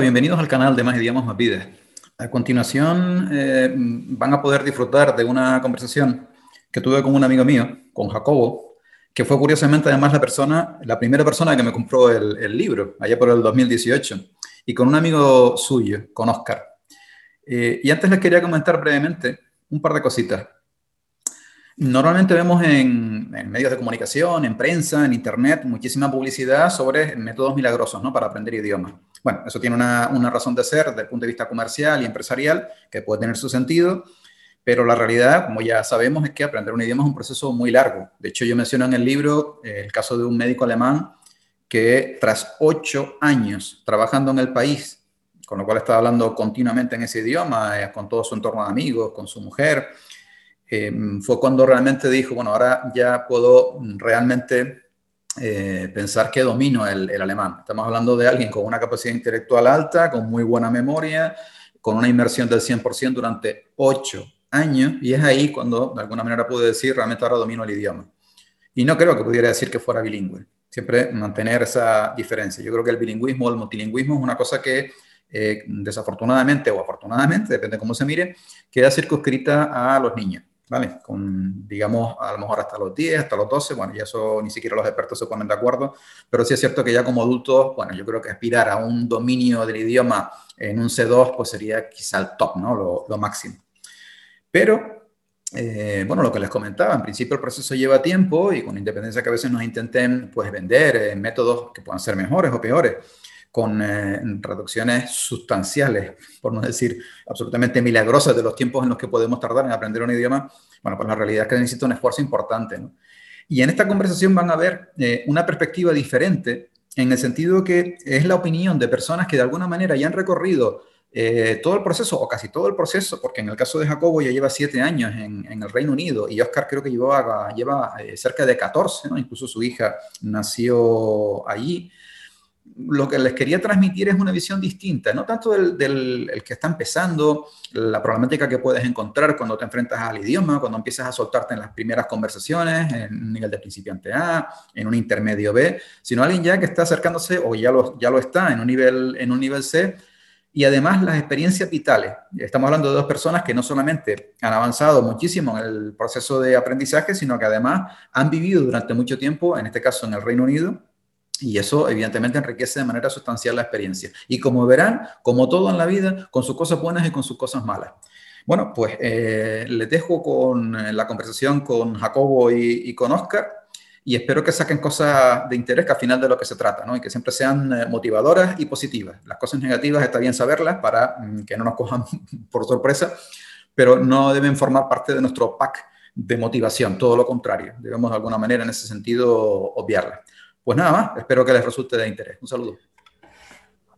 Bienvenidos al canal de Más Idiomas Más Vidas. A continuación eh, van a poder disfrutar de una conversación que tuve con un amigo mío, con Jacobo, que fue curiosamente además la persona, la primera persona que me compró el, libro, allá por el 2018, y con un amigo suyo, con Oscar. Eh, y antes les quería comentar brevemente un par de cositas. Normalmente vemos en, medios de comunicación, en prensa, en internet, muchísima publicidad sobre métodos milagrosos ¿no? para aprender idiomas. Bueno, eso tiene una, una, razón de ser desde el punto de vista comercial y empresarial, que puede tener su sentido, pero la realidad, como ya sabemos, es que aprender un idioma es un proceso muy largo. De hecho, yo menciono en el libro eh, el caso de un médico alemán que tras ocho años trabajando en el país, con lo cual estaba hablando continuamente en ese idioma, eh, con todo su entorno de amigos, con su mujer, eh, fue cuando realmente dijo, bueno, ahora ya puedo realmente eh, pensar que domino el, alemán. Estamos hablando de alguien con una capacidad intelectual alta, con muy buena memoria, con una inmersión del 100% durante ocho años, y es ahí cuando de alguna manera pude decir, realmente ahora domino el idioma. Y no creo que pudiera decir que fuera bilingüe, siempre mantener esa diferencia. Yo creo que el bilingüismo el multilingüismo es una cosa que eh, desafortunadamente o afortunadamente, depende de cómo se mire, queda circunscrita a los niños. ¿Vale? Con, digamos, a lo mejor hasta los 10, hasta los 12, bueno, y eso ni siquiera los expertos se ponen de acuerdo, pero sí es cierto que ya como adultos, bueno, yo creo que aspirar a un dominio del idioma en un C2, pues sería quizá el top, ¿no? Lo, lo máximo. Pero, eh, bueno, lo que les comentaba, en principio el proceso lleva tiempo y con independencia que a veces nos intenten, pues, vender eh, métodos que puedan ser mejores o peores, con eh, reducciones sustanciales, por no decir absolutamente milagrosas de los tiempos en los que podemos tardar en aprender un idioma, bueno, pues la realidad es que necesita un esfuerzo importante. Y en esta conversación van a ver eh, una perspectiva diferente en el sentido que es la opinión de personas que de alguna manera ya han recorrido eh, todo el proceso, o casi todo el proceso, porque en el caso de Jacobo ya lleva siete años en, el Reino Unido y Oscar creo que lleva, lleva cerca de 14, incluso su hija nació allí lo que les quería transmitir es una visión distinta, no tanto del, que está empezando, la problemática que puedes encontrar cuando te enfrentas al idioma, cuando empiezas a soltarte en las primeras conversaciones, en un nivel de principiante A, en un intermedio B, sino alguien ya que está acercándose o ya lo, ya lo está en un, nivel, en un nivel C. Y además las experiencias vitales. Estamos hablando de dos personas que no solamente han avanzado muchísimo en el proceso de aprendizaje, sino que además han vivido durante mucho tiempo, en este caso en el Reino Unido, y eso evidentemente enriquece de manera sustancial la experiencia. Y como verán, como todo en la vida, con sus cosas buenas y con sus cosas malas. Bueno, pues eh, les dejo con eh, la conversación con Jacobo y, con Oscar y espero que saquen cosas de interés que al final de lo que se trata, ¿no? Y que siempre sean eh, motivadoras y positivas. Las cosas negativas está bien saberlas para mm, que no nos cojan por sorpresa, pero no deben formar parte de nuestro pack de motivación, todo lo contrario. Debemos de alguna manera en ese sentido obviarlas. Pues nada más, espero que les resulte de interés. Un saludo.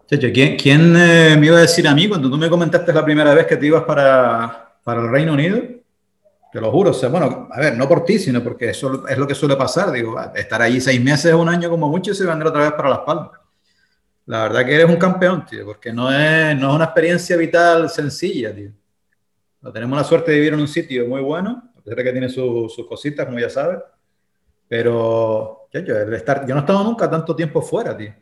¿quién, quién eh, me iba a decir a mí cuando tú me comentaste la primera vez que te ibas para, para el Reino Unido? Te lo juro, o sea, bueno, a ver, no por ti, sino porque eso es lo que suele pasar. Digo, estar allí seis meses, un año como mucho y se van otra vez para Las Palmas. La verdad que eres un campeón, tío, porque no es, no es una experiencia vital sencilla, tío. tenemos la suerte de vivir en un sitio muy bueno, a pesar de que tiene sus cositas, como ya sabes, pero yo, yo, estar, yo no he estado nunca tanto tiempo fuera, tío.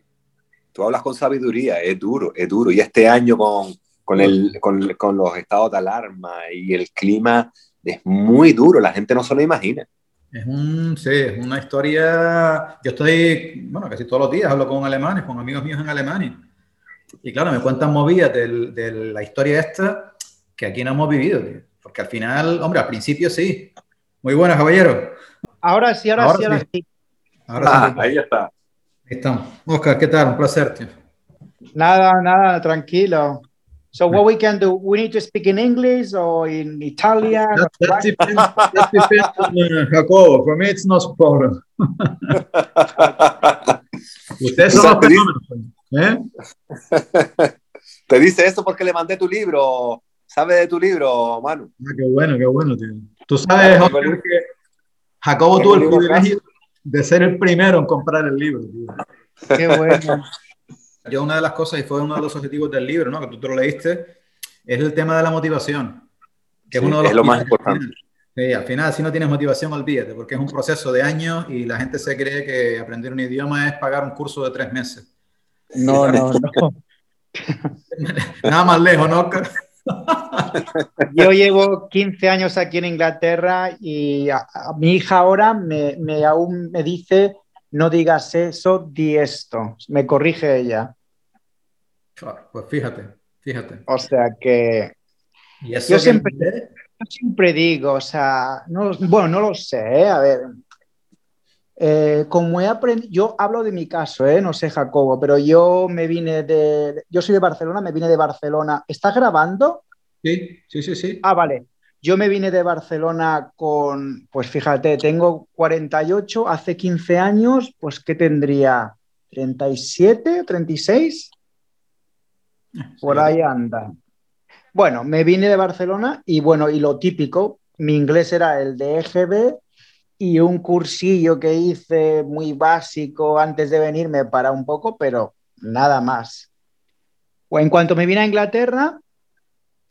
Tú hablas con sabiduría, es duro, es duro. Y este año con, con, el, con, con los estados de alarma y el clima es muy duro, la gente no se lo imagina. Es un, sí, es una historia. Yo estoy, bueno, casi todos los días hablo con alemanes, con amigos míos en Alemania. Y claro, me cuentan movidas de, de la historia esta que aquí no hemos vivido, tío. Porque al final, hombre, al principio sí. Muy buenas, caballero. Ahora sí, ahora, sí, ahora sí. ah, ahí está. Ahí estamos. Oscar, ¿qué tal? Un placer, tío. Nada, nada, tranquilo. So what we can do, we need to speak in English or in Italian? That, that depends, that depends on uh, Jacobo. For me, it's not a problem. Ustedes son te, dice, ¿eh? te dice eso porque le mandé tu libro. ¿Sabe de tu libro, Manu? Ah, qué bueno, qué bueno, tío. Tú sabes, Oscar, que Jacobo tuvo el privilegio de ser el primero en comprar el libro. Qué bueno. Yo una de las cosas, y fue uno de los objetivos del libro, ¿no? que tú te lo leíste, es el tema de la motivación. Que es, uno de los lo más importante. Sí, al final, si no tienes motivación, olvídate, porque es un proceso de años y la gente se cree que aprender un idioma es pagar un curso de tres meses. No, no, no. Nada más lejos, ¿no? Yo llevo 15 años aquí en Inglaterra y mi hija ahora me, me, aún me dice, no digas eso, di esto. Me corrige ella. pues fíjate, fíjate. O sea que... yo, siempre, yo siempre digo, o sea, no, bueno, no lo sé, ¿eh? a ver, eh, como he aprendido, yo hablo de mi caso, ¿eh? no sé Jacobo, pero yo me vine de, yo soy de Barcelona, me vine de Barcelona. ¿Estás grabando? Sí, sí, sí, sí. Ah, vale. Yo me vine de Barcelona con, pues fíjate, tengo 48, hace 15 años, pues ¿qué tendría? ¿37, 36? Por ahí anda. Bueno, me vine de Barcelona y bueno, y lo típico, mi inglés era el de EGB y un cursillo que hice muy básico antes de venirme para un poco, pero nada más. O en cuanto me vine a Inglaterra,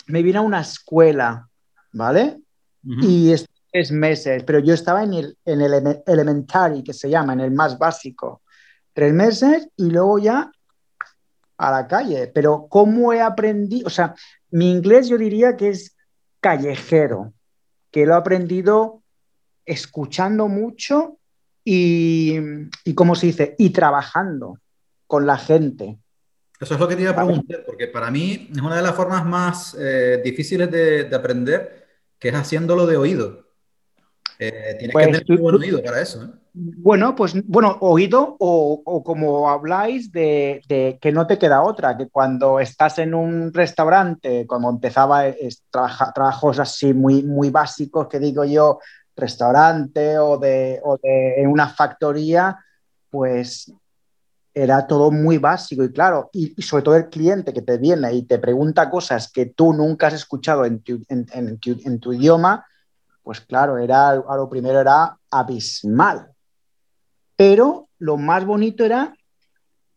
me vine a una escuela, ¿vale? Y es tres meses, pero yo estaba en el, en el elementary, que se llama, en el más básico. Tres meses y luego ya a la calle. Pero ¿cómo he aprendido? O sea, mi inglés yo diría que es callejero, que lo he aprendido escuchando mucho y, y ¿cómo se dice? Y trabajando con la gente. Eso es lo que te iba a preguntar, porque para mí es una de las formas más eh, difíciles de, aprender, que es haciéndolo de oído. Eh, tienes que pues tener un buen oído para eso. ¿eh? Bueno, pues bueno, oído o, como habláis de, de, que no te queda otra, que cuando estás en un restaurante, como empezaba es, trabajos así muy, muy básicos, que digo yo, restaurante o de, o de en una factoría, pues era todo muy básico y claro, y, sobre todo el cliente que te viene y te pregunta cosas que tú nunca has escuchado en tu, en, tu, idioma, pues claro, era, a lo primero era abismal. Pero lo más bonito era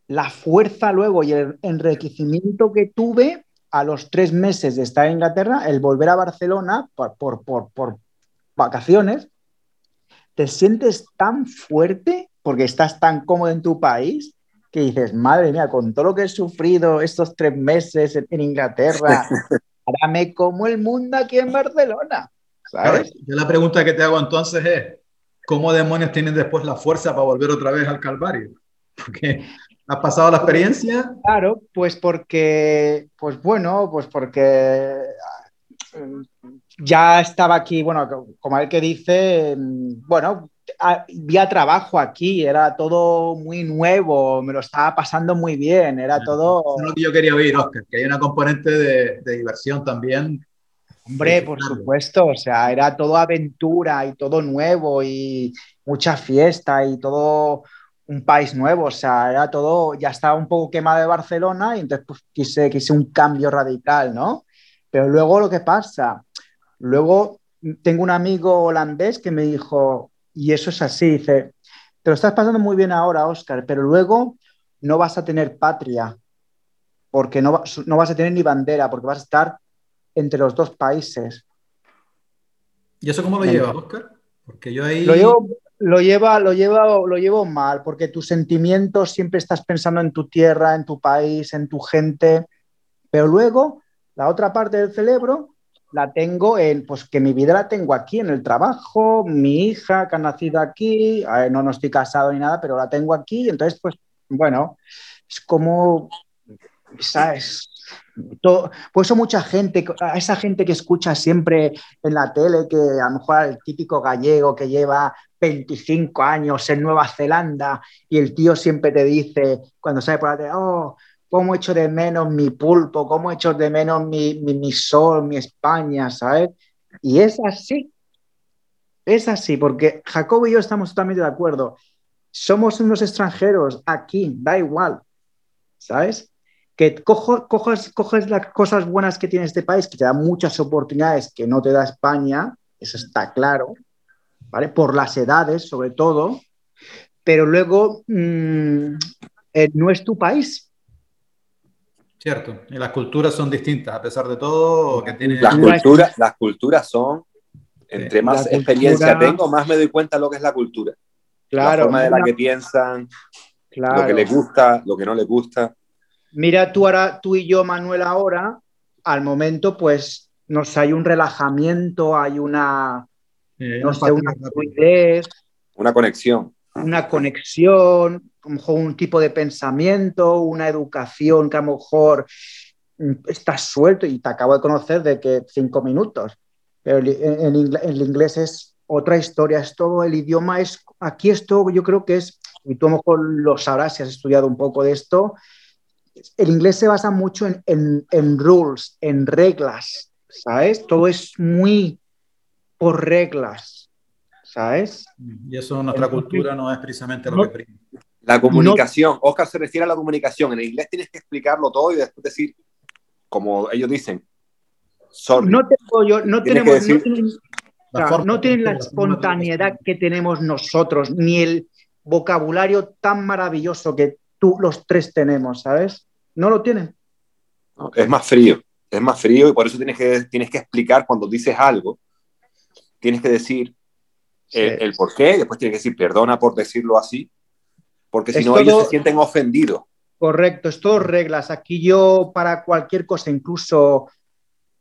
la fuerza luego y el enriquecimiento que tuve a los tres meses de estar en Inglaterra, el volver a Barcelona por, por, por vacaciones, te sientes tan fuerte porque estás tan cómodo en tu país que dices, madre mía, con todo lo que he sufrido estos tres meses en, Inglaterra, ahora me como el mundo aquí en Barcelona. ¿sabes? la pregunta que te hago entonces es, ¿cómo demonios tienes después la fuerza para volver otra vez al Calvario? Porque has pasado la experiencia. Claro, pues porque, pues bueno, pues porque ya estaba aquí, bueno, como el que dice, bueno, había trabajo aquí, era todo muy nuevo, me lo estaba pasando muy bien, era todo... Eso es lo que yo quería oír, Oscar, que hay una componente de, diversión también. Hombre, por supuesto, o sea, era todo aventura y todo nuevo y mucha fiesta y todo un país nuevo, o sea, era todo, ya estaba un poco quemado de Barcelona y entonces pues, quise, quise un cambio radical, ¿no? Pero luego lo que pasa, luego tengo un amigo holandés que me dijo, y eso es así, dice, te lo estás pasando muy bien ahora, Oscar, pero luego no vas a tener patria, porque no, no vas a tener ni bandera, porque vas a estar entre los dos países. ¿Y eso cómo lo llevas, Oscar? Porque yo ahí... Lo, lo, lleva, lo, lleva, lo llevo mal, porque tus sentimientos siempre estás pensando en tu tierra, en tu país, en tu gente, pero luego la otra parte del cerebro la tengo en, pues que mi vida la tengo aquí en el trabajo, mi hija que ha nacido aquí, no, no estoy casado ni nada, pero la tengo aquí, entonces pues bueno, es como, ¿sabes? Todo, por eso mucha gente, a esa gente que escucha siempre en la tele, que a lo mejor el típico gallego que lleva 25 años en Nueva Zelanda y el tío siempre te dice, cuando sale por la tele, oh, cómo echo de menos mi pulpo, cómo echo de menos mi, mi, sol, mi España, ¿sabes? Y es así. Es así, porque Jacobo y yo estamos totalmente de acuerdo. Somos unos extranjeros aquí, da igual, ¿sabes? Que cojo, coges, coges las cosas buenas que tiene este país, que te da muchas oportunidades que no te da España, eso está claro, ¿vale? Por las edades, sobre todo, pero luego mm, eh, no es tu país, Cierto, y las culturas son distintas, a pesar de todo. Que tiene... las, culturas, las culturas son, entre más experiencia tengo, más me doy cuenta de lo que es la cultura. Claro. La forma de la que piensan, lo que les gusta, lo que no les gusta. Mira tú ahora, tú y yo, Manuel, ahora, al momento, pues nos hay un relajamiento, hay una, Eh, no sé, una fluidez, Una conexión. una conexión, a lo mejor un tipo de pensamiento, una educación que a lo mejor mm, estás suelto y te acabo de conocer de que cinco minutos. Pero el, en ingle- el inglés es otra historia, es todo, el idioma es, aquí esto yo creo que es, y tú a lo mejor lo sabrás si has estudiado un poco de esto, el inglés se basa mucho en, en, en rules, en reglas, ¿sabes? Todo es muy por reglas, ¿sabes? Y eso en nuestra cultura no es precisamente lo no- que prima. La comunicación. Oscar se refiere a la comunicación. En inglés tienes que explicarlo todo y después decir, como ellos dicen, sorry. No tengo yo, no Tienes tenemos, no tienen- La no tienen espontaneidad que tenemos nosotros, ni el vocabulario tan maravilloso que tú los tres tenemos, ¿sabes? No lo tienen. ¿no? Es más frío. Es más frío y por eso tienes que, tienes que explicar cuando dices algo. Tienes que decir el, Sí. el por qué, después tienes que decir perdona por decirlo así, porque si Es no todo- ellos se sienten ofendidos. Correcto, es todo reglas. Aquí yo para cualquier cosa, incluso,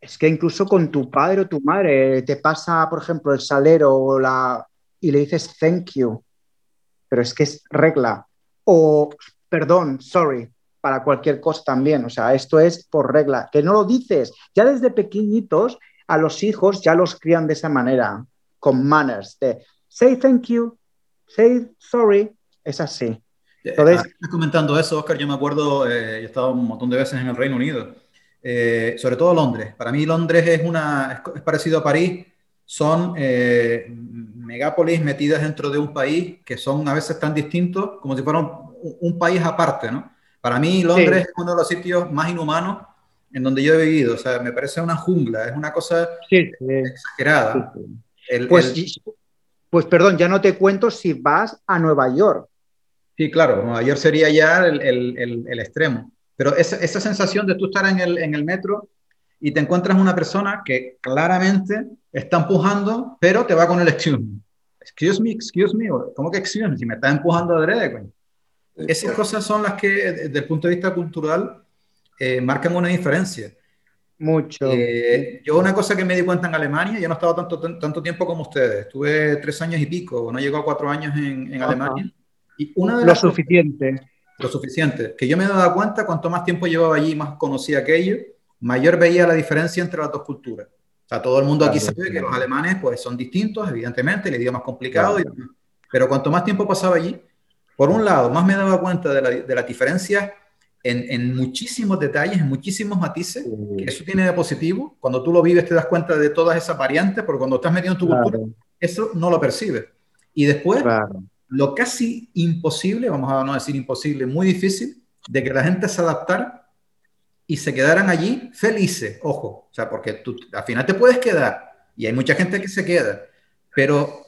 es que incluso con tu padre o tu madre, te pasa, por ejemplo, el salero o la, y le dices thank you, pero es que es regla. O perdón, sorry, para cualquier cosa también. O sea, esto es por regla, que no lo dices. Ya desde pequeñitos a los hijos ya los crían de esa manera, con manners, de say thank you, say sorry, es así. Entonces- Ah, estás comentando eso, Oscar, yo me acuerdo, eh, yo he estado un montón de veces en el Reino Unido, eh, sobre todo Londres. Para mí Londres es, una, es, parecido a París, son eh, megápolis metidas dentro de un país que son a veces tan distintos como si fuera un, un país aparte, ¿no? Para mí Londres Sí. es uno de los sitios más inhumanos en donde yo he vivido, o sea, me parece una jungla, es una cosa Sí, exagerada. El- Pues, el- pues perdón, ya no te cuento si vas a Nueva York. Sí, claro, Nueva York sería ya el, el- el- el extremo. Pero esa, esa sensación de tú estar en el, en el metro y te encuentras una persona que claramente está empujando, pero te va con el excuse me. Excuse me, excuse me. o, ¿Cómo que excuse me? Si me está empujando adrede, coño. Esas cosas son las que, desde el punto de vista cultural, eh, marcan una diferencia. Mucho. Eh, yo una cosa que me di cuenta en Alemania, yo no he estado tanto, tanto tiempo como ustedes, estuve tres años y pico, no llegó a cuatro años en, en. Alemania. Y una de Lo las cosas- suficiente. lo suficiente. Que yo me he dado cuenta, cuanto más tiempo llevaba allí, más conocía aquello, mayor veía la diferencia entre las dos culturas. O sea, todo el mundo aquí Claro, sabe que los alemanes pues, son distintos, evidentemente, el idioma es complicado, Claro. y demás. pero cuanto más tiempo pasaba allí, por un lado, más me daba cuenta de la, de la diferencia en, en muchísimos detalles, en muchísimos matices, que eso tiene de positivo. Cuando tú lo vives te das cuenta de todas esas variantes, porque cuando estás metido en tu cultura, eso no lo percibes. Y después, claro. Lo casi imposible, vamos a no decir imposible, muy difícil, de que la gente se adaptara y se quedaran allí felices, ojo, o sea, porque tú al final te puedes quedar y hay mucha gente que se queda, pero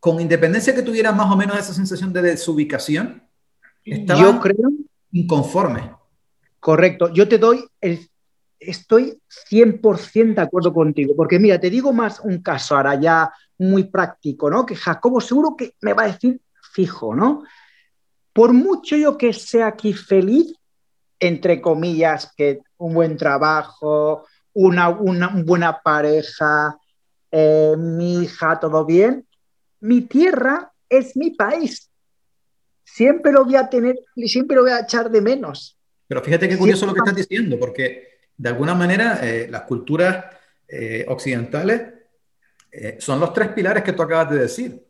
con independencia que tuvieran más o menos esa sensación de desubicación, estaban Yo creo, inconformes. correcto, yo te doy el... Estoy 100% de acuerdo contigo, porque mira, te digo más un caso ahora ya muy práctico, ¿no? Que Jacobo seguro que me va a decir fijo, ¿no? Por mucho yo que sea aquí feliz, entre comillas, que un buen trabajo, una, una buena pareja, eh, mi hija, todo bien, mi tierra es mi país. Siempre lo voy a tener, siempre lo voy a echar de menos. Pero fíjate qué curioso lo que estás diciendo, porque de alguna manera eh, las culturas eh, occidentales son los tres pilares que tú acabas de decir.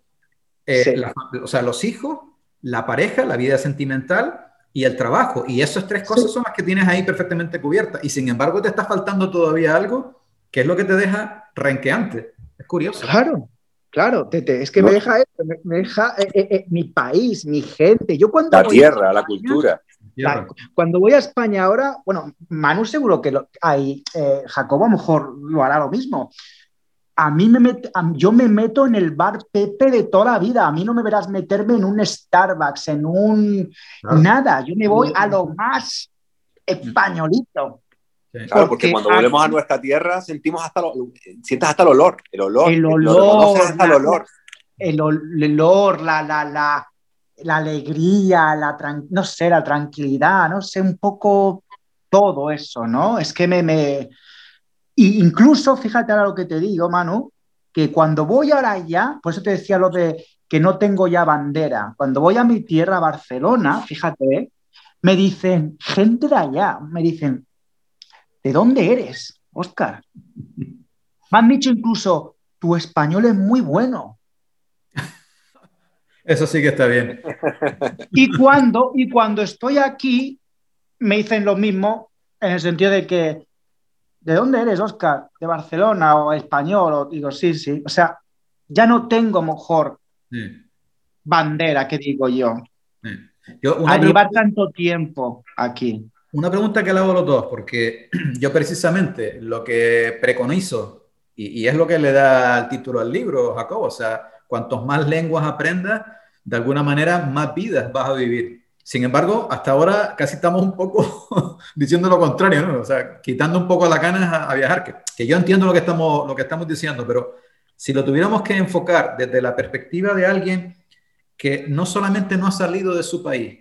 Eh, Sí. la- o sea, los hijos, la pareja, la vida sentimental y el trabajo. Y esas tres cosas son las que tienes ahí perfectamente cubiertas. Y sin embargo te está faltando todavía algo que es lo que te deja renqueante. Es curioso. Claro, claro, Tete, es que No. me deja, esto, me, me deja eh, eh, eh, mi país, mi gente. Yo cuando La tierra, la cultura. La- cuando voy a España ahora, bueno, Manu seguro que lo, hay, eh, Jacobo a lo mejor lo hará lo mismo. A mí me met- a- yo me meto en el bar Pepe de toda la vida. A mí no me verás meterme en un Starbucks, en un Claro. nada. Yo me voy a lo más españolito. Sí. Claro, porque Porque cuando aquí- volvemos a nuestra tierra sentimos hasta lo, sientes hasta el olor, el olor, El lo olor, hasta el la- olor. El ol- el olor, la, la, la, la alegría, la no sé, la tranquilidad, no sé, un poco todo eso, ¿no? Es que me, me... Y incluso, fíjate ahora lo que te digo, Manu, que cuando voy ahora allá, por eso te decía lo de que no tengo ya bandera, cuando voy a mi tierra, Barcelona, fíjate, me dicen, gente de allá, me dicen, ¿de dónde eres, Oscar? Me han dicho incluso, tu español es muy bueno. Eso sí que está bien. Y cuando, y cuando estoy aquí, me dicen lo mismo, en el sentido de que, ¿de dónde eres, Oscar? ¿De Barcelona o español? O, digo, sí, sí. O sea, ya no tengo mejor bandera, que digo yo. yo a llevar tanto tiempo aquí. Una pregunta que le hago a los dos, porque yo precisamente lo que preconizo, y, y es lo que le da el título al libro, Jacobo, o sea, cuantos más lenguas aprendas, de alguna manera más vidas vas a vivir. Sin embargo, hasta ahora casi estamos un poco diciendo lo contrario, ¿no? O sea, quitando un poco la ganas a, viajar, que, que, yo entiendo lo que, estamos, lo que estamos diciendo, pero si lo tuviéramos que enfocar desde la perspectiva de alguien que no solamente no ha salido de su país,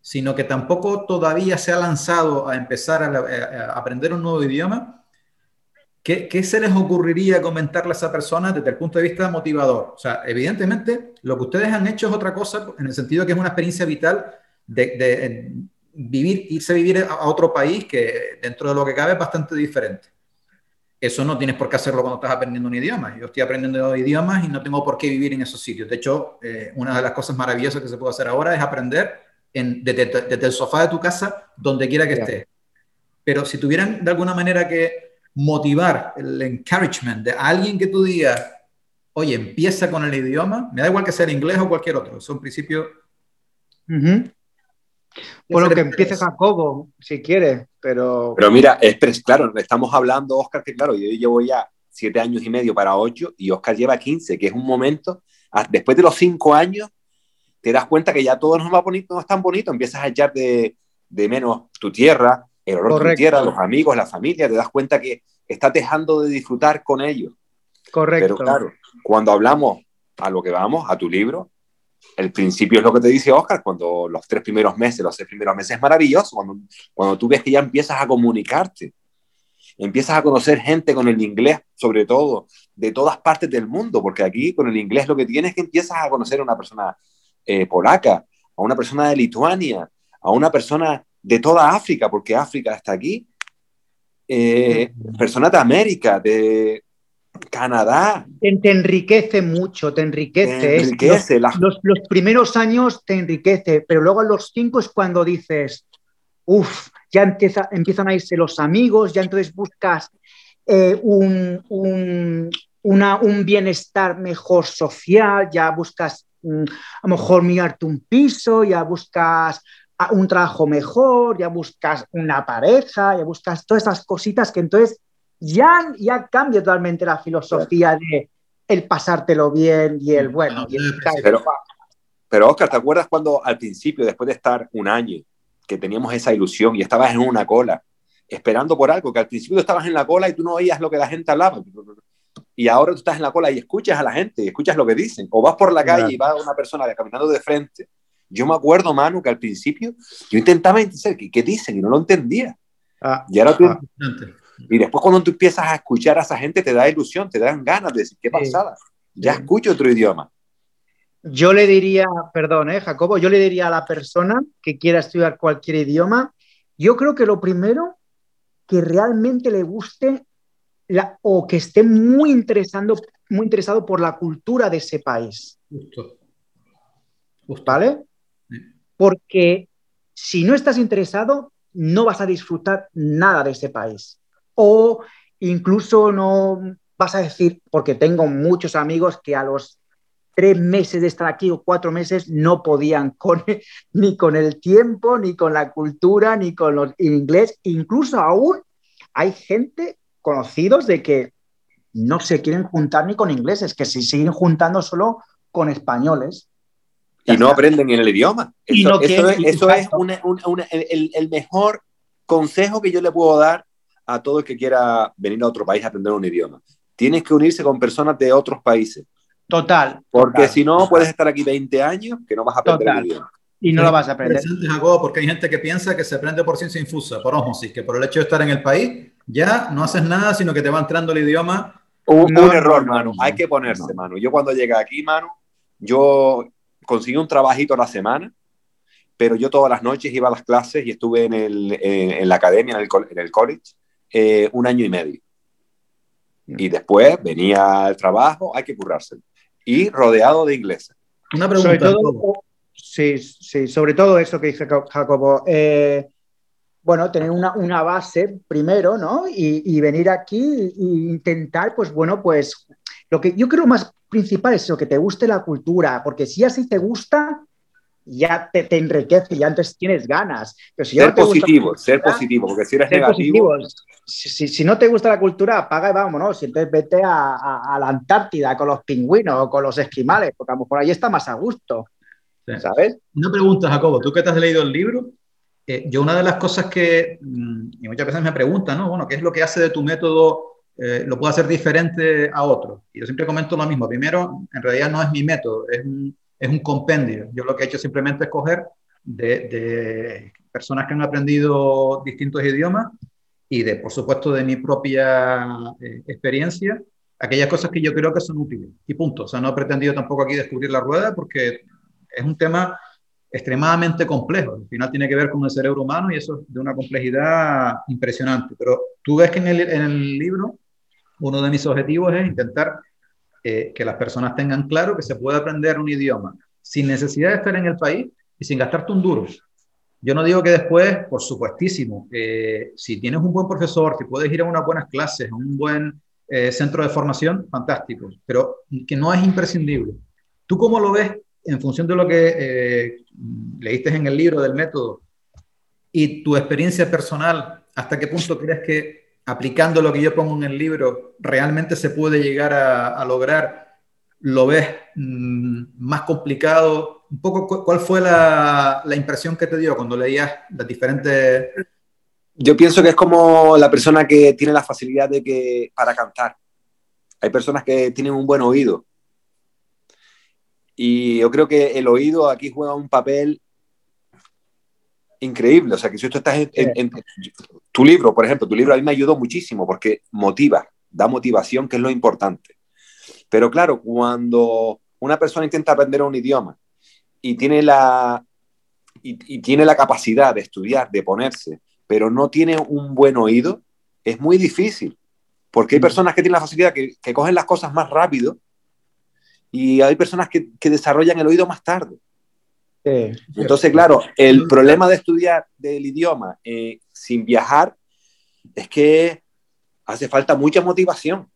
sino que tampoco todavía se ha lanzado a empezar a, aprender un nuevo idioma, ¿qué, ¿qué, se les ocurriría comentarle a esa persona desde el punto de vista motivador? O sea, evidentemente, lo que ustedes han hecho es otra cosa, en el sentido que es una experiencia vital de, vivir, irse a vivir a otro país que dentro de lo que cabe es bastante diferente. Eso no tienes por qué hacerlo cuando estás aprendiendo un idioma. Yo estoy aprendiendo idiomas y no tengo por qué vivir en esos sitios. De hecho, eh, una de las cosas maravillosas que se puede hacer ahora es aprender en, desde, el sofá de tu casa, donde quiera que estés. Pero si tuvieran de alguna manera que motivar el encouragement de alguien que tú digas, oye, empieza con el idioma, me da igual que sea el inglés o cualquier otro, es un principio por lo que empiece Jacobo, si quiere, pero... Pero mira, es claro, estamos hablando, Oscar, que claro, yo llevo ya siete años y medio para ocho y Oscar lleva 15, que es un momento, después de los cinco años, te das cuenta que ya todo no, va bonito, no es tan bonito, empiezas a echar de, de menos tu tierra, el olor de tu tierra, los amigos, la familia, te das cuenta que estás dejando de disfrutar con ellos. Correcto. Pero claro, cuando hablamos a lo que vamos, a tu libro, el principio es lo que te dice Oscar, cuando los tres primeros meses, los seis primeros meses es maravilloso, cuando, cuando tú ves que ya empiezas a comunicarte, empiezas a conocer gente con el inglés, sobre todo, de todas partes del mundo, porque aquí con el inglés lo que tienes es que empiezas a conocer a una persona eh, polaca, a una persona de Lituania, a una persona de toda África, porque África está aquí, eh, personas de América, de, Canadá. Te, enriquece mucho, te enriquece. los, los, primeros años te enriquece, pero luego a los cinco es cuando dices, uff, ya empieza, empiezan a irse los amigos, ya entonces buscas eh, un, un, un, bienestar mejor social, ya buscas mm, a lo mejor mirarte un piso, ya buscas un trabajo mejor, ya buscas una pareja, ya buscas todas esas cositas que entonces ya, ya cambia totalmente la filosofía de el pasártelo bien y el bueno. pero, pero, Oscar, ¿te acuerdas cuando al principio, después de estar un año, que teníamos esa ilusión y estabas en una cola, esperando por algo, que al principio estabas en la cola y tú no oías lo que la gente hablaba? Y ahora tú estás en la cola y escuchas a la gente y escuchas lo que dicen. O vas por la calle y va una persona caminando de frente. Yo me acuerdo, Manu, que al principio yo intentaba entender qué, qué dicen y no lo entendía. Ah, y ahora tú, y después cuando tú empiezas a escuchar a esa gente, te da ilusión, te dan ganas de decir, qué pasada, ya escucho otro idioma. Yo le diría, perdón, ¿eh, Jacobo, yo le diría a la persona que quiera estudiar cualquier idioma, yo creo que lo primero, que realmente le guste la, o que esté muy, interesando, muy interesado por la cultura de ese país. Justo. ¿Vale? Porque si no estás interesado, no vas a disfrutar nada de ese país o incluso no vas a decir, porque tengo muchos amigos que a los tres meses de estar aquí o cuatro meses no podían con, ni con el tiempo, ni con la cultura, ni con los inglés. Incluso aún hay gente conocidos de que no se quieren juntar ni con ingleses, que se siguen juntando solo con españoles. Y no aprenden en el idioma. Eso, es, el, el, mejor consejo que yo le puedo dar a todo el que quiera venir a otro país a aprender un idioma. Tienes que unirse con personas de otros países. Total. Porque si no, puedes estar aquí 20 años que no vas a aprender el idioma. y no lo vas a aprender. Jacobo, porque hay gente que piensa que se aprende por ciencia infusa, por osmosis, que por el hecho de estar en el país ya no haces nada, sino que te va entrando el idioma. Un, error, mano. Hay que ponerse, mano. Yo cuando llegué aquí, mano, yo conseguí un trabajito a la semana, pero yo todas las noches iba a las clases y estuve en, el, en, la academia, en el, en el college, eh, un año y medio. Y después venía al trabajo, hay que currárselo. Y rodeado de ingleses. Una pregunta. sí, sí, sobre todo eso que dice Jacobo. Eh, bueno, tener una, una, base primero, ¿no? Y, y, venir aquí e intentar, pues bueno, pues lo que yo creo más principal es lo que te guste la cultura, porque si así te gusta, ya te, te enriquece y antes tienes ganas. Pero si ser positivo, ser positivo, porque si eres negativo... Si, si, no te gusta la cultura, apaga y vámonos. Entonces vete a, a, a, la Antártida con los pingüinos o con los esquimales, porque a lo mejor ahí está más a gusto. ¿Sabes? Una pregunta, Jacobo, tú que te has leído el libro, eh, yo una de las cosas que, mm, y muchas veces me preguntan, ¿no? Bueno, ¿qué es lo que hace de tu método, eh, lo puedo hacer diferente a otro? Y yo siempre comento lo mismo. Primero, en realidad no es mi método, es un, es un compendio. Yo lo que he hecho simplemente es coger de, de personas que han aprendido distintos idiomas y de, por supuesto, de mi propia eh, experiencia, aquellas cosas que yo creo que son útiles. Y punto. O sea, no he pretendido tampoco aquí descubrir la rueda porque es un tema extremadamente complejo. Al final tiene que ver con el cerebro humano y eso es de una complejidad impresionante. Pero tú ves que en el, en el libro uno de mis objetivos es intentar eh, que las personas tengan claro que se puede aprender un idioma sin necesidad de estar en el país y sin gastarte un duro. Yo no digo que después, por supuestísimo, si tienes un buen profesor, si puedes ir a unas buenas clases, a un buen eh, centro de formación, fantástico, pero que no es imprescindible. ¿Tú cómo lo ves en función de lo que eh, leíste en el libro del método y tu experiencia personal, hasta qué punto crees que aplicando lo que yo pongo en el libro realmente se puede llegar a, lograr? ¿Lo ves mm, más complicado? Un poco, ¿cuál fue la, la, impresión que te dio cuando leías las diferentes... Yo pienso que es como la persona que tiene la facilidad de que para cantar. Hay personas que tienen un buen oído y yo creo que el oído aquí juega un papel increíble. O sea, que si tú estás en, tu libro, por ejemplo, tu libro a mí me ayudó muchísimo porque motiva, da motivación, que es lo importante. Pero claro, cuando una persona intenta aprender un idioma y tiene la, y, tiene la capacidad de estudiar, de ponerse, pero no tiene un buen oído, es muy difícil. Porque hay mm. personas que tienen la facilidad que, que cogen las cosas más rápido y hay personas que, que desarrollan el oído más tarde. Entonces, claro, el problema de estudiar del idioma eh, sin viajar es que hace falta mucha motivación.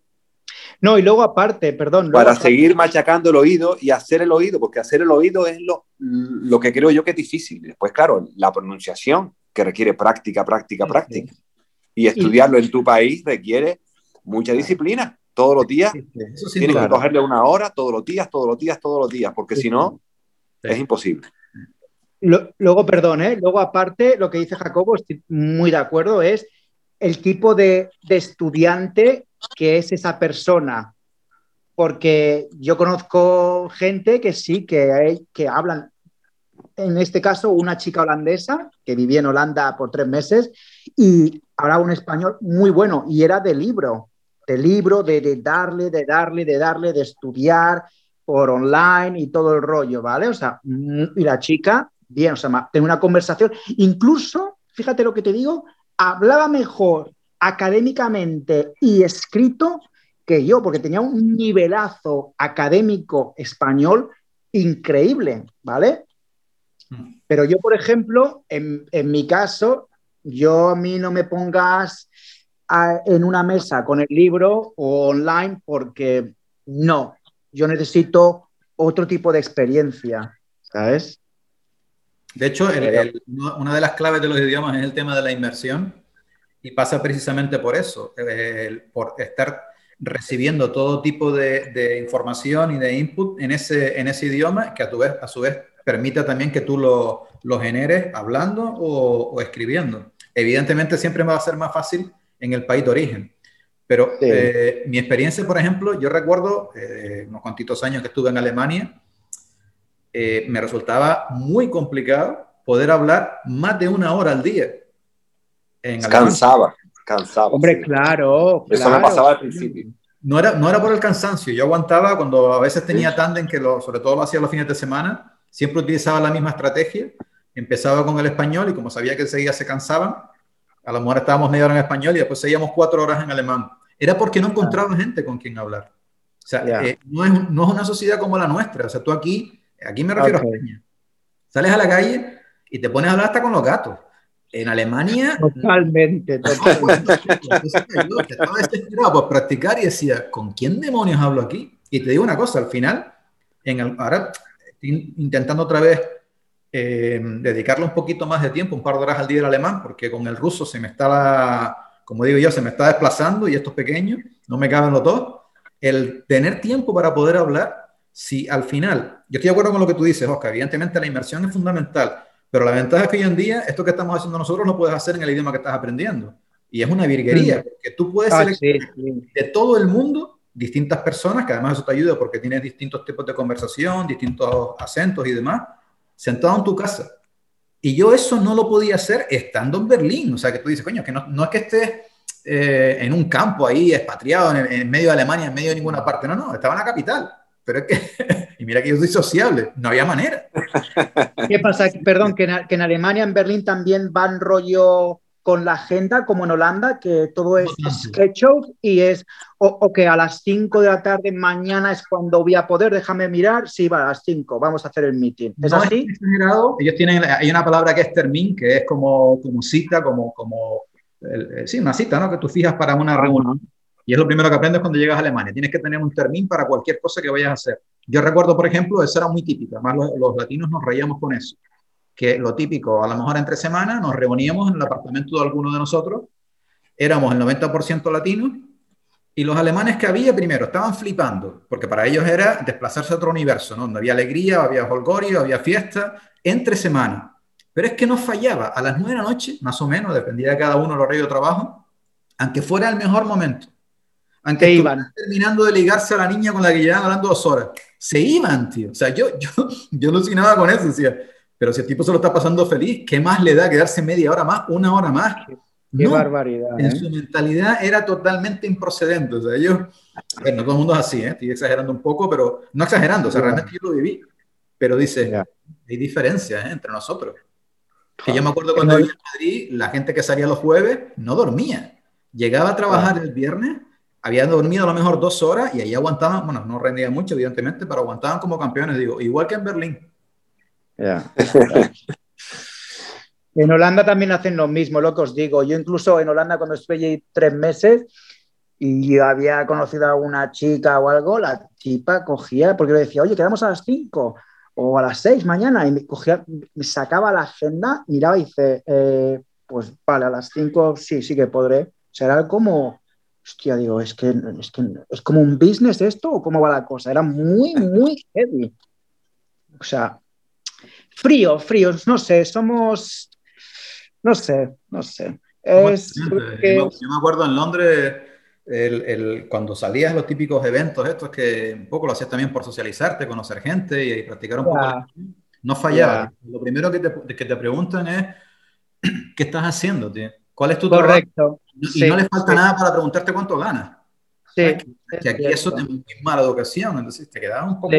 No, y luego aparte, perdón. Para seguir machacando el oído y hacer el oído, porque hacer el oído es lo, lo que creo yo que es difícil. Después, claro, la pronunciación, que requiere práctica, práctica, práctica. Y estudiarlo en tu país requiere mucha disciplina todos los días. tienes que cogerle una hora todos los días, todos los días, todos los días, porque si no, es imposible. Luego, perdón, ¿eh? luego aparte, lo que dice Jacobo, estoy muy de acuerdo, es el tipo de, de estudiante que es esa persona. Porque yo conozco gente que sí, que, hay, que hablan, en este caso, una chica holandesa que vivía en Holanda por tres meses y hablaba un español muy bueno y era de libro de libro, de, de, darle, de darle, de darle, de estudiar por online y todo el rollo, ¿vale? O sea, mm, y la chica, bien, o sea, tengo una conversación, incluso, fíjate lo que te digo, hablaba mejor académicamente y escrito que yo, porque tenía un nivelazo académico español increíble, ¿vale? Mm. Pero yo, por ejemplo, en, en mi caso, yo a mí no me pongas en una mesa con el libro o online porque no, yo necesito otro tipo de experiencia, ¿sabes? De hecho, una de las claves de los idiomas es el tema de la inmersión y pasa precisamente por eso, por estar recibiendo todo tipo de, información y de input en ese, en ese idioma que a, tu vez, a su vez permita también que tú lo, lo generes hablando o, o escribiendo. Evidentemente siempre va a ser más fácil en el país de origen. Pero eh, mi experiencia, por ejemplo, yo recuerdo eh, unos cuantitos años que estuve en Alemania eh, me resultaba muy complicado poder hablar más de una hora al día. En cansaba, cansaba. Hombre, claro, Eso me pasaba al principio. No era, no era por el cansancio, yo aguantaba cuando a veces tenía tándem, que lo, sobre todo lo hacía los fines de semana, siempre utilizaba la misma estrategia, empezaba con el español y como sabía que enseguida se cansaban, a lo mejor estábamos media hora en español y después seguíamos cuatro horas en alemán. Era porque no encontraba gente con quien hablar. O sea, eh, no, es, no, es, una sociedad como la nuestra. O sea, tú aquí, aquí me refiero a España. Sales a la calle y te pones a hablar hasta con los gatos. En Alemania. Totalmente, totalmente. estaba desesperado por practicar y decía, ¿con quién demonios hablo aquí? Y te digo una cosa, al final, en ahora estoy intentando otra vez eh, dedicarle un poquito más de tiempo, un par de horas al día al alemán, porque con el ruso se me está, como digo yo, se me está desplazando y esto es pequeño, no me caben los dos. El tener tiempo para poder hablar, si al final, yo estoy de acuerdo con lo que tú dices, Oscar, evidentemente la inmersión es fundamental, pero la ventaja es que hoy en día esto que estamos haciendo nosotros lo puedes hacer en el idioma que estás aprendiendo. Y es una virguería, mm. porque tú puedes ah, de todo el mundo distintas personas, que además eso te ayuda porque tienes distintos tipos de conversación, distintos acentos y demás, sentado en tu casa. Y yo eso no lo podía hacer estando en Berlín. O sea, que tú dices, coño, que no, no es que estés eh, en un campo ahí, expatriado, en, medio de Alemania, en medio de ninguna parte. No, no, estaba en la capital. Pero es que, y mira que yo soy sociable, no había manera. ¿Qué pasa? Perdón, que en, que en Alemania, en Berlín también van rollo con la agenda, como en Holanda, que todo es schedule y es, o, que a las 5 de la tarde mañana es cuando voy a poder, déjame mirar, sí, va, a las 5, vamos a hacer el meeting. ¿Es así? Ellos tienen, hay una palabra que es termin, que es como, como cita, como, como sí, una cita, ¿no? Que tú fijas para una reunión. Y es lo primero que aprendes cuando llegas a Alemania. Tienes que tener un termin para cualquier cosa que vayas a hacer. Yo recuerdo, por ejemplo, eso era muy típico. Además, los, los latinos nos reíamos con eso que lo típico, a lo mejor entre semanas nos reuníamos en el apartamento de alguno de nosotros, éramos el 90% latinos, y los alemanes que había primero estaban flipando, porque para ellos era desplazarse a otro universo, ¿no? donde había alegría, había holgorio, había fiesta, entre semanas. Pero es que no fallaba, a las 9 de la noche, más o menos, dependía de cada uno el horario de trabajo, aunque fuera el mejor momento. Aunque iban terminando de ligarse a la niña con la que llevaban hablando dos horas. Se iban, tío. O sea, yo, yo, yo alucinaba con eso. Decía, pero si el tipo se lo está pasando feliz, ¿qué más le da quedarse media hora más, una hora más? Qué barbaridad. En ¿eh? su mentalidad era totalmente improcedente. O sea, ellos, bueno, todo el mundo es así, ¿eh? estoy exagerando un poco, pero no exagerando, o sea, realmente yo lo viví. Pero dice, hay diferencias ¿eh? entre nosotros. Que yo me acuerdo cuando vivía en Madrid, la gente que salía los jueves no dormía. Llegaba a trabajar el viernes, había dormido a lo mejor dos horas y ahí aguantaban, bueno, no rendían mucho, evidentemente, pero aguantaban como campeones, digo, igual que en Berlín. en Holanda también hacen lo mismo, lo que os digo. Yo incluso en Holanda cuando estuve allí tres meses y había conocido a una chica o algo, la chica cogía, porque le decía, oye, quedamos a las cinco o a las seis mañana, y me, cogía, me sacaba la agenda, miraba y dice, eh, pues vale, a las cinco sí, sí que podré. Será como, hostia, digo, es que, es que es como un business esto o cómo va la cosa. Era muy, muy heavy. O sea, Frío, frío, no sé, somos, no sé, no sé. Es yo, me acuerdo en Londres, el, cuando salías a los típicos eventos estos que un poco lo hacías también por socializarte, conocer gente y, practicar un poco. No fallaba. Lo primero que te, que te, preguntan es, ¿qué estás haciendo? Tío? ¿Cuál es tu Correcto. Y no les falta nada para preguntarte cuánto ganas. Sí. Que, aquí eso es mala educación, entonces te quedaba un poco...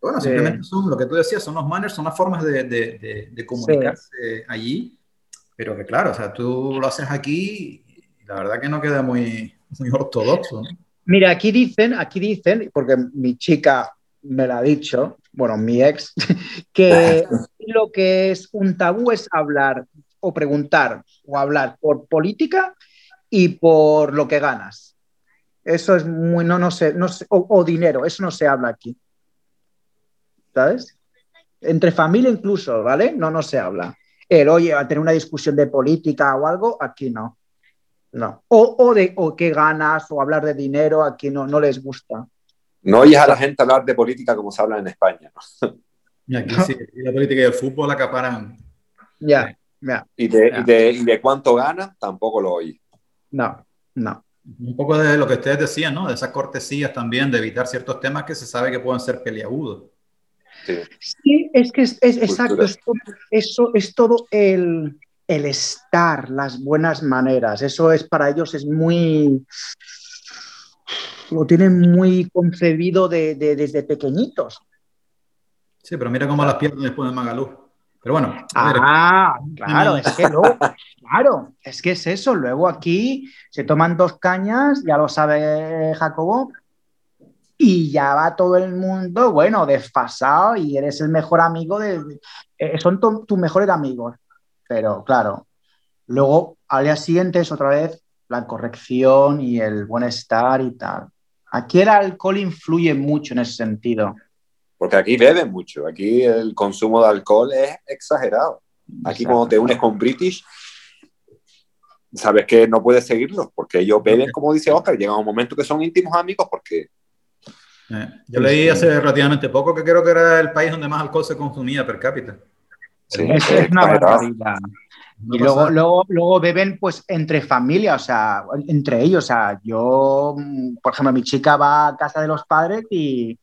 Bueno, simplemente son lo que tú decías, son los manners, son las formas de, de, de, comunicarse allí, pero que claro, o sea, tú lo haces aquí y la verdad que no queda muy, muy ortodoxo. Mira, aquí dicen, aquí dicen, porque mi chica me lo ha dicho, bueno, mi ex, que lo que es un tabú es hablar o preguntar o hablar por política y por lo que ganas. Eso es muy, no, no sé, no sé o dinero, eso no se habla aquí. ¿Sabes? Entre familia incluso, ¿vale? No, no se habla. El, oye, a tener una discusión de política o algo, aquí no. No. O, o de o qué ganas, o hablar de dinero, aquí no, no les gusta. No oyes a la gente hablar de política como se habla en España. Y aquí sí, la política y el fútbol acaparan. Ya, ya. Y, de, y, de, cuánto gana, tampoco lo oyes. No, no. Un poco de lo que ustedes decían, ¿no? De esas cortesías también, de evitar ciertos temas que se sabe que pueden ser peliagudos. Sí, es que es, exacto, eso es todo el, estar, las buenas maneras. Eso es para ellos es muy lo tienen muy concebido desde pequeñitos. Sí, pero mira cómo las pierden después de Magalú. Pero bueno. Ah, claro, es que luego, claro, es que es eso. Luego aquí se toman dos cañas, ya lo sabe Jacobo, y ya va todo el mundo, bueno, desfasado y eres el mejor amigo de... Eh, son tus mejores amigos. Pero claro, luego al día siguiente es otra vez la corrección y el buen estar y tal. Aquí el alcohol influye mucho en ese sentido. Porque aquí beben mucho, aquí el consumo de alcohol es exagerado. Aquí cuando te unes con British, sabes que no puedes seguirlos, porque ellos beben, como dice Oscar, llega un momento que son íntimos amigos porque... Eh, yo leí hace relativamente poco que creo que era el país donde más alcohol se consumía per cápita. Sí, es, es una barbaridad. y luego, luego, luego beben pues entre familias, o sea, entre ellos. O sea, yo, por ejemplo, mi chica va a casa de los padres y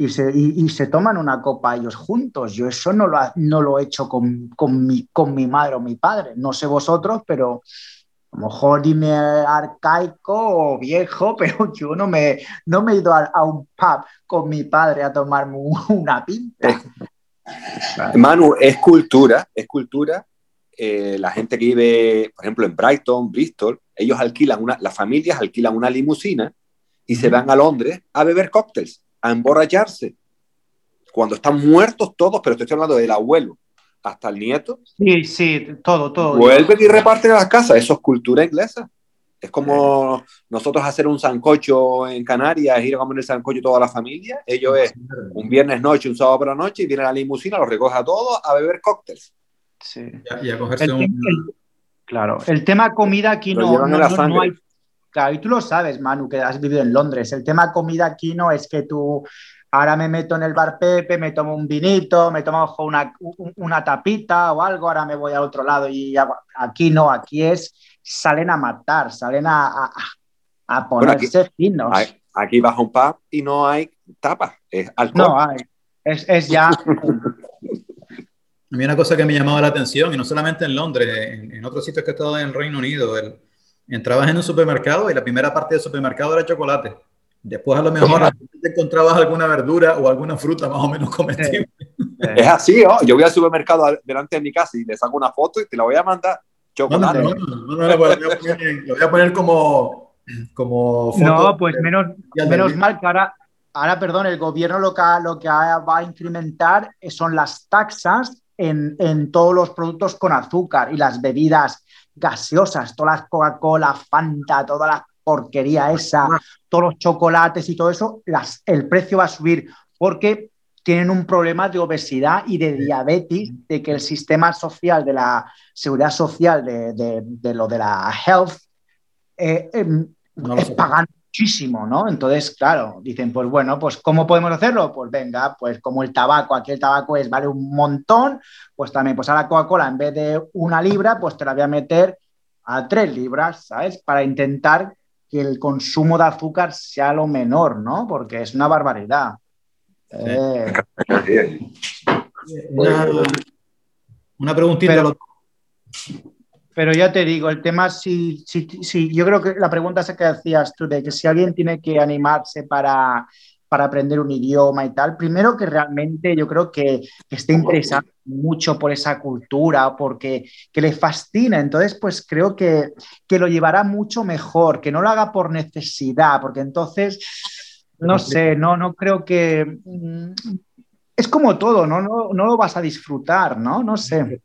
y se, y, se, toman una copa ellos juntos. Yo eso no lo, no lo he hecho con, con, mi, con mi madre o mi padre. No sé vosotros, pero a lo mejor dime arcaico o viejo, pero yo no me, no me he ido a, un pub con mi padre a tomarme una pinta. Manu, es cultura, es cultura. Eh, la gente que vive, por ejemplo, en Brighton, Bristol, ellos alquilan una, las familias alquilan una limusina y se van a Londres a beber cócteles a emborracharse. Cuando están muertos todos, pero estoy hablando del abuelo hasta el nieto. Sí, sí, todo, todo. Vuelven y reparten a las casas. Eso es cultura inglesa. Es como nosotros hacer un sancocho en Canarias, ir a comer el sancocho toda la familia. Ellos es un viernes noche, un sábado por la noche, y viene la limusina, los recoge a todos a beber cócteles. Sí. Y a, cogerse un... claro, el tema comida aquí no, no, no, hay Claro, y tú lo sabes, Manu, que has vivido en Londres. El tema comida aquí no es que tú ahora me meto en el bar Pepe, me tomo un vinito, me tomo una, una tapita o algo, ahora me voy al otro lado y aquí no, aquí es salen a matar, salen a, a, ponerse finos. aquí vas a un pub y no hay tapa, es alcohol. No hay, es, es ya... a mí una cosa que me llamaba la atención, y no solamente en Londres, en, en otros sitios que he estado en el Reino Unido, el, entrabas en un supermercado y la primera parte del supermercado era chocolate. Después a lo mejor te encontrabas alguna verdura o alguna fruta más o menos comestible. Es así, ¿no? Yo voy al supermercado delante de mi casa y le saco una foto y te la voy a mandar. Chocolate. No, no, no, no, lo voy a poner, como, como foto. No, pues menos, menos mal que ahora, ahora, perdón, el gobierno lo que, lo que va a incrementar son las taxas en, en todos los productos con azúcar y las bebidas gaseosas, todas las Coca-Cola, Fanta, toda la porquería esa, todos los chocolates y todo eso, las, el precio va a subir porque tienen un problema de obesidad y de diabetes, de que el sistema social de la seguridad social, de, lo de la health, eh, em, es pagando muchísimo, ¿no? Entonces, claro, dicen, pues bueno, pues ¿cómo podemos hacerlo? Pues venga, pues como el tabaco, aquí el tabaco es, vale un montón, pues también, pues a la Coca-Cola en vez de una libra, pues te la voy a meter a tres libras, ¿sabes? Para intentar que el consumo de azúcar sea lo menor, ¿no? Porque es una barbaridad. Eh, una, preguntita. Pero ya te digo, el tema, si, si, yo creo que la pregunta es que hacías tú, de que si alguien tiene que animarse para, para aprender un idioma y tal, primero que realmente yo creo que, esté interesado mucho por esa cultura, porque que le fascina, entonces pues creo que, que lo llevará mucho mejor, que no lo haga por necesidad, porque entonces, no sé, no, no creo que... Es como todo, ¿no? No, no lo vas a disfrutar, ¿no? No sé.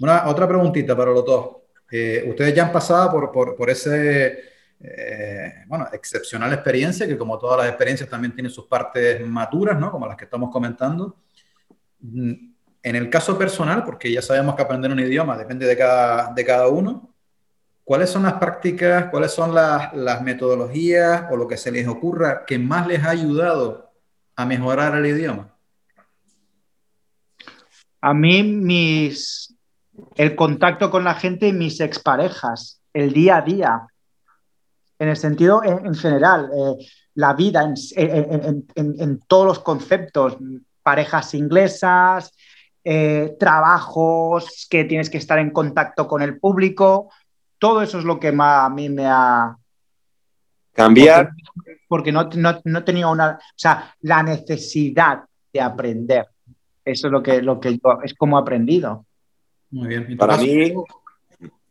Una, otra preguntita para los dos. Eh, ustedes ya han pasado por, por, por ese, eh, bueno, excepcional experiencia, que como todas las experiencias también tiene sus partes maturas, ¿no? Como las que estamos comentando. Mm, en el caso personal, porque ya sabemos que aprender un idioma depende de cada, de cada uno, ¿cuáles son las prácticas, cuáles son las, las metodologías o lo que se les ocurra que más les ha ayudado a mejorar el idioma? A mí mis, el contacto con la gente y mis exparejas, el día a día, en el sentido en, general, eh, la vida en, todos los conceptos. parejas inglesas, eh, trabajos que tienes que estar en contacto con el público. Todo eso es lo que a mí me ha... Cambiar. Porque, no, no, tenía una... O sea, la necesidad de aprender. Eso es lo que, lo que yo... Es como he aprendido. Muy bien. Para mí,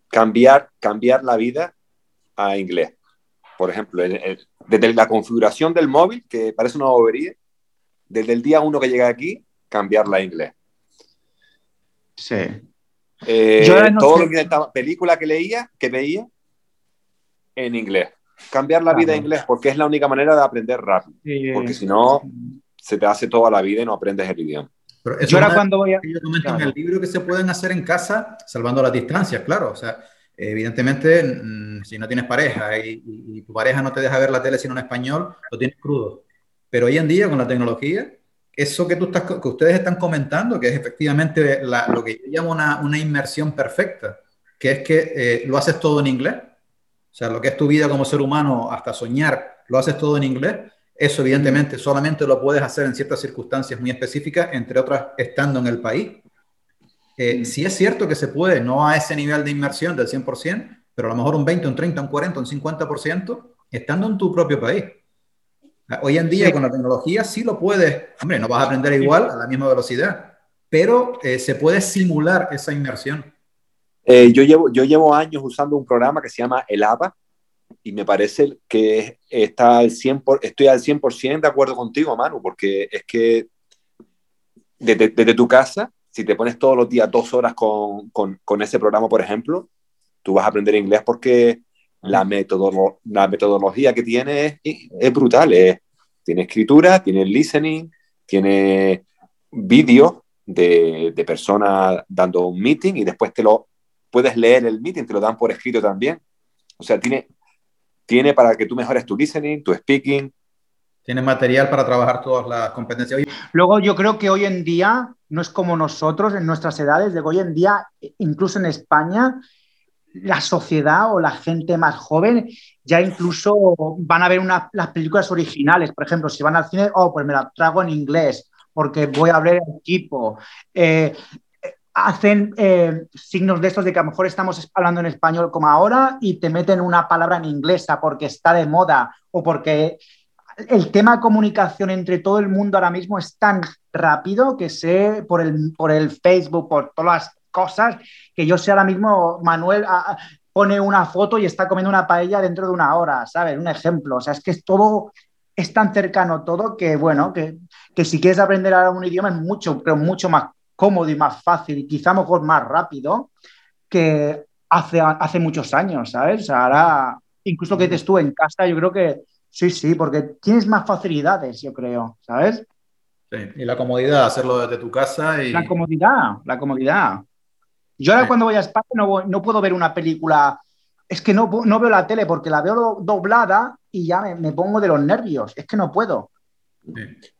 cambiar, cambiar la vida a inglés. Por ejemplo, desde la configuración del móvil, que parece una bobería, desde el día uno que llega aquí, cambiarla a inglés. Sí. Eh, todo lo que estaba, película que leía, que veía, en inglés. Cambiar la vida en inglés, porque es la única manera de aprender rápido. porque si no, se te hace toda la vida y no aprendes el idioma. Pero yo ahora cuando voy a... Yo comento en el libro que se pueden hacer en casa, salvando las distancias, claro. O sea, evidentemente, mm, si no tienes pareja y, tu pareja no te deja ver la tele sino en español, lo tienes crudo. Pero hoy en día, con la tecnología, eso que, tú estás, que ustedes están comentando, que es efectivamente lo que yo llamo una, una, inmersión perfecta, que es que eh, lo haces todo en inglés. O sea, lo que es tu vida como ser humano, hasta soñar, lo haces todo en inglés. Eso evidentemente solamente lo puedes hacer en ciertas circunstancias muy específicas, entre otras estando en el país. Eh, mm. sí es cierto que se puede, no a ese nivel de inmersión del 100%, pero a lo mejor un 20, un 30, un 40, un 50% estando en tu propio país. Hoy en día con la tecnología sí lo puedes, hombre, no vas a aprender igual a la misma velocidad, pero eh, se puede simular esa inmersión. Eh, yo, llevo, yo llevo años usando un programa que se llama El APA y me parece que está al 100 estoy al 100% de acuerdo contigo, Manu, porque es que desde, desde, tu casa, si te pones todos los días dos horas con, con, con ese programa, por ejemplo, tú vas a aprender inglés porque la, la metodología que tiene es, brutal. tiene escritura, tiene listening, tiene vídeo de, de personas dando un meeting y después te lo puedes leer el meeting, te lo dan por escrito también. O sea, tiene, tiene para que tú mejores tu listening, tu speaking. Tiene material para trabajar todas las competencias. Luego yo creo que hoy en día no es como nosotros en nuestras edades, de hoy en día, incluso en España, la sociedad o la gente más joven ya incluso van a ver las películas originales. Por ejemplo, si van al cine, oh, pues me la trago en inglés porque voy a hablar en equipo. Eh, hacen eh, signos de estos de que a lo mejor estamos hablando en español como ahora y te meten una palabra en inglesa porque está de moda o porque el tema comunicación entre todo el mundo ahora mismo es tan rápido que sé por el, por el Facebook, por todas las cosas que yo sé ahora mismo, Manuel pone una foto y está comiendo una paella dentro de una hora, ¿sabes? Un ejemplo. O sea, es que es todo, es tan cercano todo que, bueno, que, que si quieres aprender a un idioma es mucho, pero mucho más cómodo y más fácil y quizá mejor más rápido que hace, hace muchos años, ¿sabes? Ahora, incluso que estés tú en casa, yo creo que sí, sí, porque tienes más facilidades, yo creo, ¿sabes? Sí, y la comodidad, hacerlo desde tu casa y... La comodidad, la comodidad. Yo ahora cuando voy a España no, no, puedo ver una película, es que no, no, veo la tele porque la veo doblada y ya me, me, pongo de los nervios, es que no puedo.